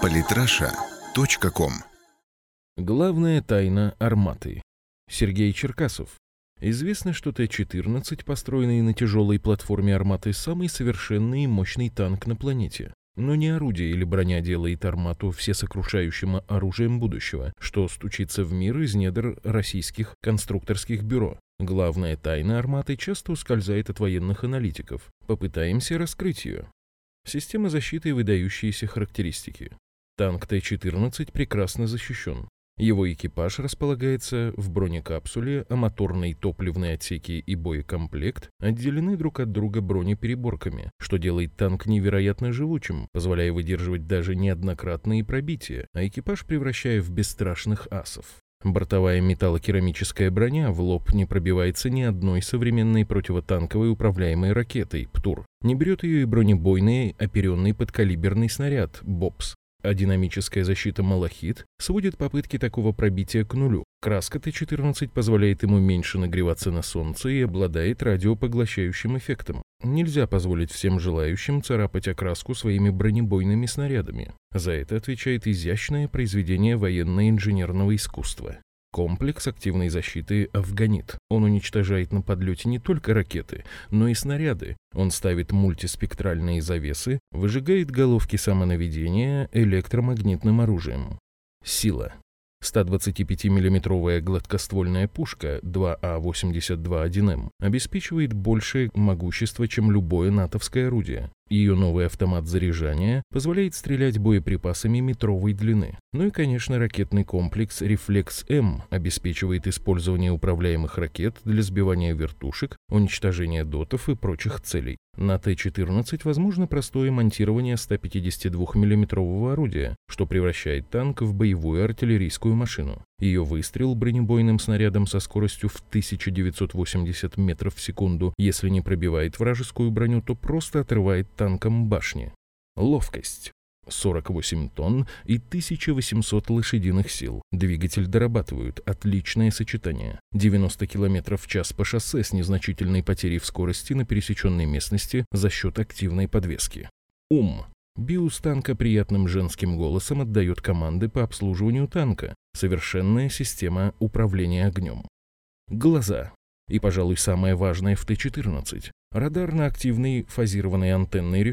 Политраша.ком Главная тайна арматы. Сергей Черкасов. Известно, что Т-14, построенный на тяжелой платформе арматы, самый совершенный и мощный танк на планете. Но не орудие или броня делает армату всесокрушающим оружием будущего, что стучится в мир из недр российских конструкторских бюро. Главная тайна арматы часто ускользает от военных аналитиков. Попытаемся раскрыть ее. Система защиты и выдающиеся характеристики. Танк Т-14 прекрасно защищен. Его экипаж располагается в бронекапсуле, а моторные топливные отсеки и боекомплект отделены друг от друга бронепереборками, что делает танк невероятно живучим, позволяя выдерживать даже неоднократные пробития, а экипаж превращая в бесстрашных асов. Бортовая металлокерамическая броня в лоб не пробивается ни одной современной противотанковой управляемой ракетой «ПТУР». Не берет ее и бронебойный оперенный подкалиберный снаряд «БОПС», а динамическая защита «Малахит» сводит попытки такого пробития к нулю. Краска Т-14 позволяет ему меньше нагреваться на солнце и обладает радиопоглощающим эффектом. Нельзя позволить всем желающим царапать окраску своими бронебойными снарядами. За это отвечает изящное произведение военно-инженерного искусства. Комплекс активной защиты «Афганит». Он уничтожает на подлете не только ракеты, но и снаряды. Он ставит мультиспектральные завесы, выжигает головки самонаведения электромагнитным оружием. Сила. 125 миллиметровая гладкоствольная пушка 2А82-1М обеспечивает большее могущество, чем любое натовское орудие. Ее новый автомат заряжания позволяет стрелять боеприпасами метровой длины. Ну и, конечно, ракетный комплекс «Рефлекс-М» обеспечивает использование управляемых ракет для сбивания вертушек, уничтожения дотов и прочих целей. На Т-14 возможно простое монтирование 152 миллиметрового орудия, что превращает танк в боевую артиллерийскую машину. Ее выстрел бронебойным снарядом со скоростью в 1980 метров в секунду, если не пробивает вражескую броню, то просто отрывает танком башни. Ловкость. 48 тонн и 1800 лошадиных сил. Двигатель дорабатывают. Отличное сочетание. 90 км в час по шоссе с незначительной потерей в скорости на пересеченной местности за счет активной подвески. Ум. Биус танка приятным женским голосом отдает команды по обслуживанию танка. Совершенная система управления огнем. Глаза. И, пожалуй, самое важное в Т-14. Радар на активной фазированной антенной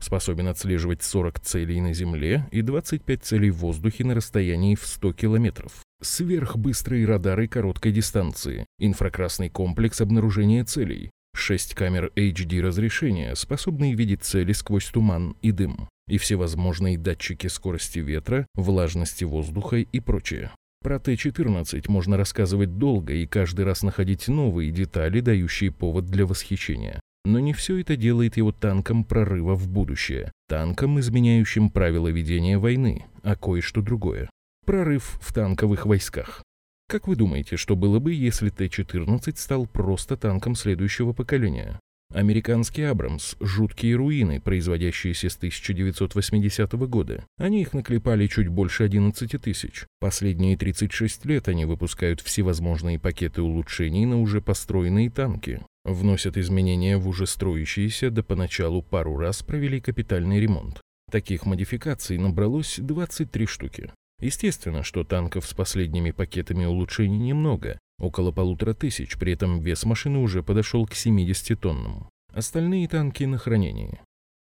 способен отслеживать 40 целей на Земле и 25 целей в воздухе на расстоянии в 100 километров. Сверхбыстрые радары короткой дистанции, инфракрасный комплекс обнаружения целей, 6 камер HD разрешения, способные видеть цели сквозь туман и дым, и всевозможные датчики скорости ветра, влажности воздуха и прочее. Про Т-14 можно рассказывать долго и каждый раз находить новые детали, дающие повод для восхищения. Но не все это делает его танком прорыва в будущее, танком, изменяющим правила ведения войны, а кое-что другое. Прорыв в танковых войсках. Как вы думаете, что было бы, если Т-14 стал просто танком следующего поколения? Американский Абрамс – жуткие руины, производящиеся с 1980 года. Они их наклепали чуть больше 11 тысяч. Последние 36 лет они выпускают всевозможные пакеты улучшений на уже построенные танки. Вносят изменения в уже строящиеся, да поначалу пару раз провели капитальный ремонт. Таких модификаций набралось 23 штуки. Естественно, что танков с последними пакетами улучшений немного, около полутора тысяч, при этом вес машины уже подошел к 70 тоннам. Остальные танки на хранении.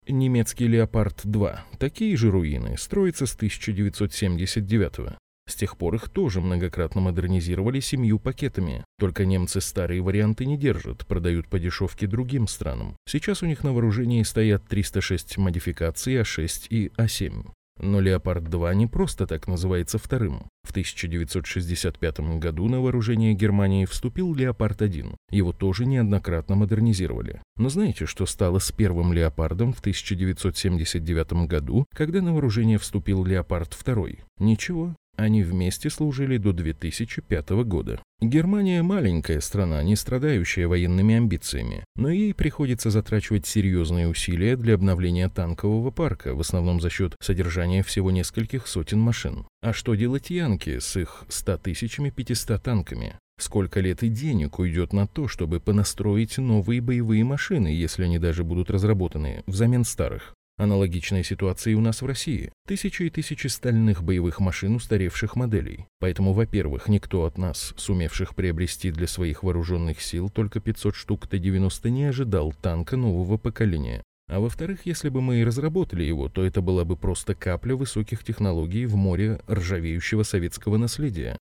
Немецкий «Леопард-2» – такие же руины, строятся с 1979 -го. С тех пор их тоже многократно модернизировали семью пакетами. Только немцы старые варианты не держат, продают по дешевке другим странам. Сейчас у них на вооружении стоят 306 модификаций А6 и А7. Но «Леопард-2» не просто так называется вторым. В 1965 году на вооружение Германии вступил «Леопард-1». Его тоже неоднократно модернизировали. Но знаете, что стало с первым «Леопардом» в 1979 году, когда на вооружение вступил «Леопард-2»? Ничего. Они вместе служили до 2005 года. Германия маленькая страна, не страдающая военными амбициями, но ей приходится затрачивать серьезные усилия для обновления танкового парка, в основном за счет содержания всего нескольких сотен машин. А что делать янки с их 100 тысячами 500 танками? Сколько лет и денег уйдет на то, чтобы понастроить новые боевые машины, если они даже будут разработаны взамен старых? Аналогичная ситуация и у нас в России. Тысячи и тысячи стальных боевых машин устаревших моделей. Поэтому, во-первых, никто от нас, сумевших приобрести для своих вооруженных сил только 500 штук Т-90, не ожидал танка нового поколения. А во-вторых, если бы мы и разработали его, то это была бы просто капля высоких технологий в море ржавеющего советского наследия.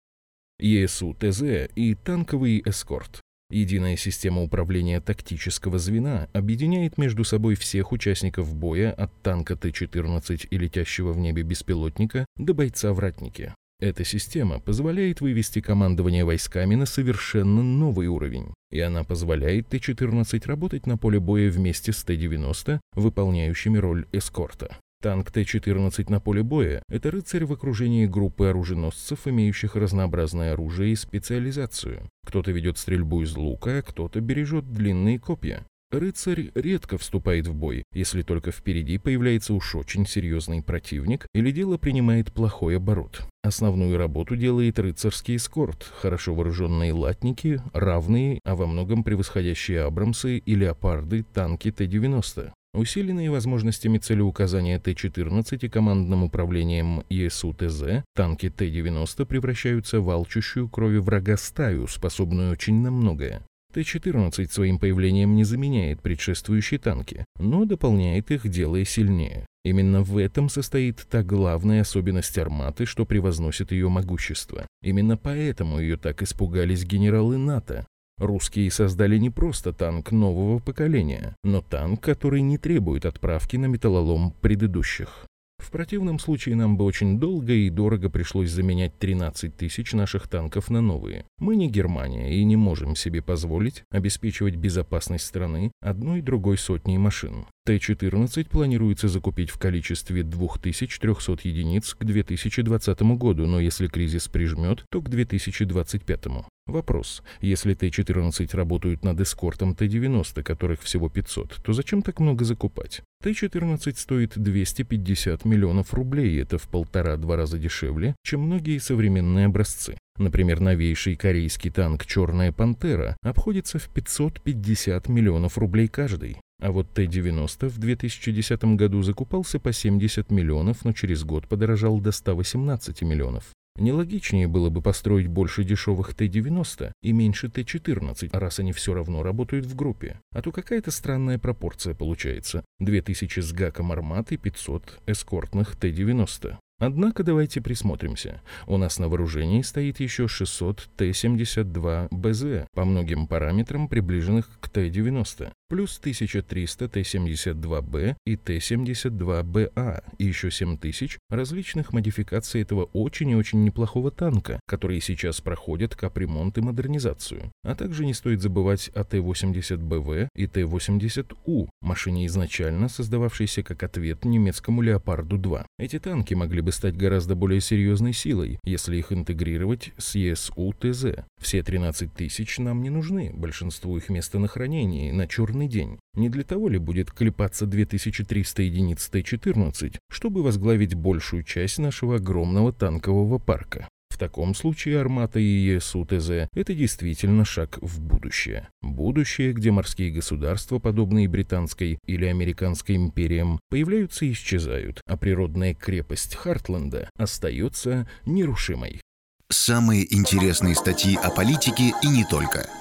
ЕСУ-ТЗ и танковый эскорт. Единая система управления тактического звена объединяет между собой всех участников боя от танка Т-14 и летящего в небе беспилотника до бойца в ратнике. Эта система позволяет вывести командование войсками на совершенно новый уровень, и она позволяет Т-14 работать на поле боя вместе с Т-90, выполняющими роль эскорта. Танк Т-14 на поле боя – это рыцарь в окружении группы оруженосцев, имеющих разнообразное оружие и специализацию. Кто-то ведет стрельбу из лука, а кто-то бережет длинные копья. Рыцарь редко вступает в бой, если только впереди появляется уж очень серьезный противник или дело принимает плохой оборот. Основную работу делает рыцарский эскорт, хорошо вооруженные латники, равные, а во многом превосходящие Абрамсы и Леопарды танки Т-90. Усиленные возможностями целеуказания Т-14 и командным управлением ЕСУ-ТЗ, танки Т-90 превращаются в алчущую крови врага стаю, способную очень на многое. Т-14 своим появлением не заменяет предшествующие танки, но дополняет их, делая сильнее. Именно в этом состоит та главная особенность арматы, что превозносит ее могущество. Именно поэтому ее так испугались генералы НАТО. Русские создали не просто танк нового поколения, но танк, который не требует отправки на металлолом предыдущих. В противном случае нам бы очень долго и дорого пришлось заменять 13 тысяч наших танков на новые. Мы не Германия и не можем себе позволить обеспечивать безопасность страны одной другой сотней машин. Т-14 планируется закупить в количестве 2300 единиц к 2020 году, но если кризис прижмет, то к 2025. Вопрос. Если Т-14 работают над эскортом Т-90, которых всего 500, то зачем так много закупать? Т-14 стоит 250 миллионов рублей, это в полтора-два раза дешевле, чем многие современные образцы. Например, новейший корейский танк «Черная пантера» обходится в 550 миллионов рублей каждый. А вот Т-90 в 2010 году закупался по 70 миллионов, но через год подорожал до 118 миллионов. Нелогичнее было бы построить больше дешевых Т-90 и меньше Т-14, раз они все равно работают в группе. А то какая-то странная пропорция получается. 2000 с гаком армат и 500 эскортных Т-90. Однако давайте присмотримся. У нас на вооружении стоит еще 600 Т-72БЗ, по многим параметрам приближенных к Т-90 плюс 1300 Т-72Б и Т-72БА, и еще 7000 различных модификаций этого очень и очень неплохого танка, которые сейчас проходят капремонт и модернизацию. А также не стоит забывать о Т-80БВ и Т-80У, машине изначально создававшейся как ответ немецкому Леопарду-2. Эти танки могли бы стать гораздо более серьезной силой, если их интегрировать с ЕСУ-ТЗ. Все 13 тысяч нам не нужны, большинству их место на хранении, на черный день. Не для того ли будет клепаться 2300 единиц Т-14, чтобы возглавить большую часть нашего огромного танкового парка? Таком случае Армата и ЕСУ-ТЗ – это действительно шаг в будущее. Будущее, где морские государства, подобные британской или американской империям, появляются и исчезают, а природная крепость Хартленда остается нерушимой. Самые интересные статьи о политике и не только –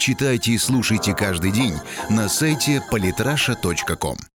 Читайте и слушайте каждый день на сайте polytrasha.com.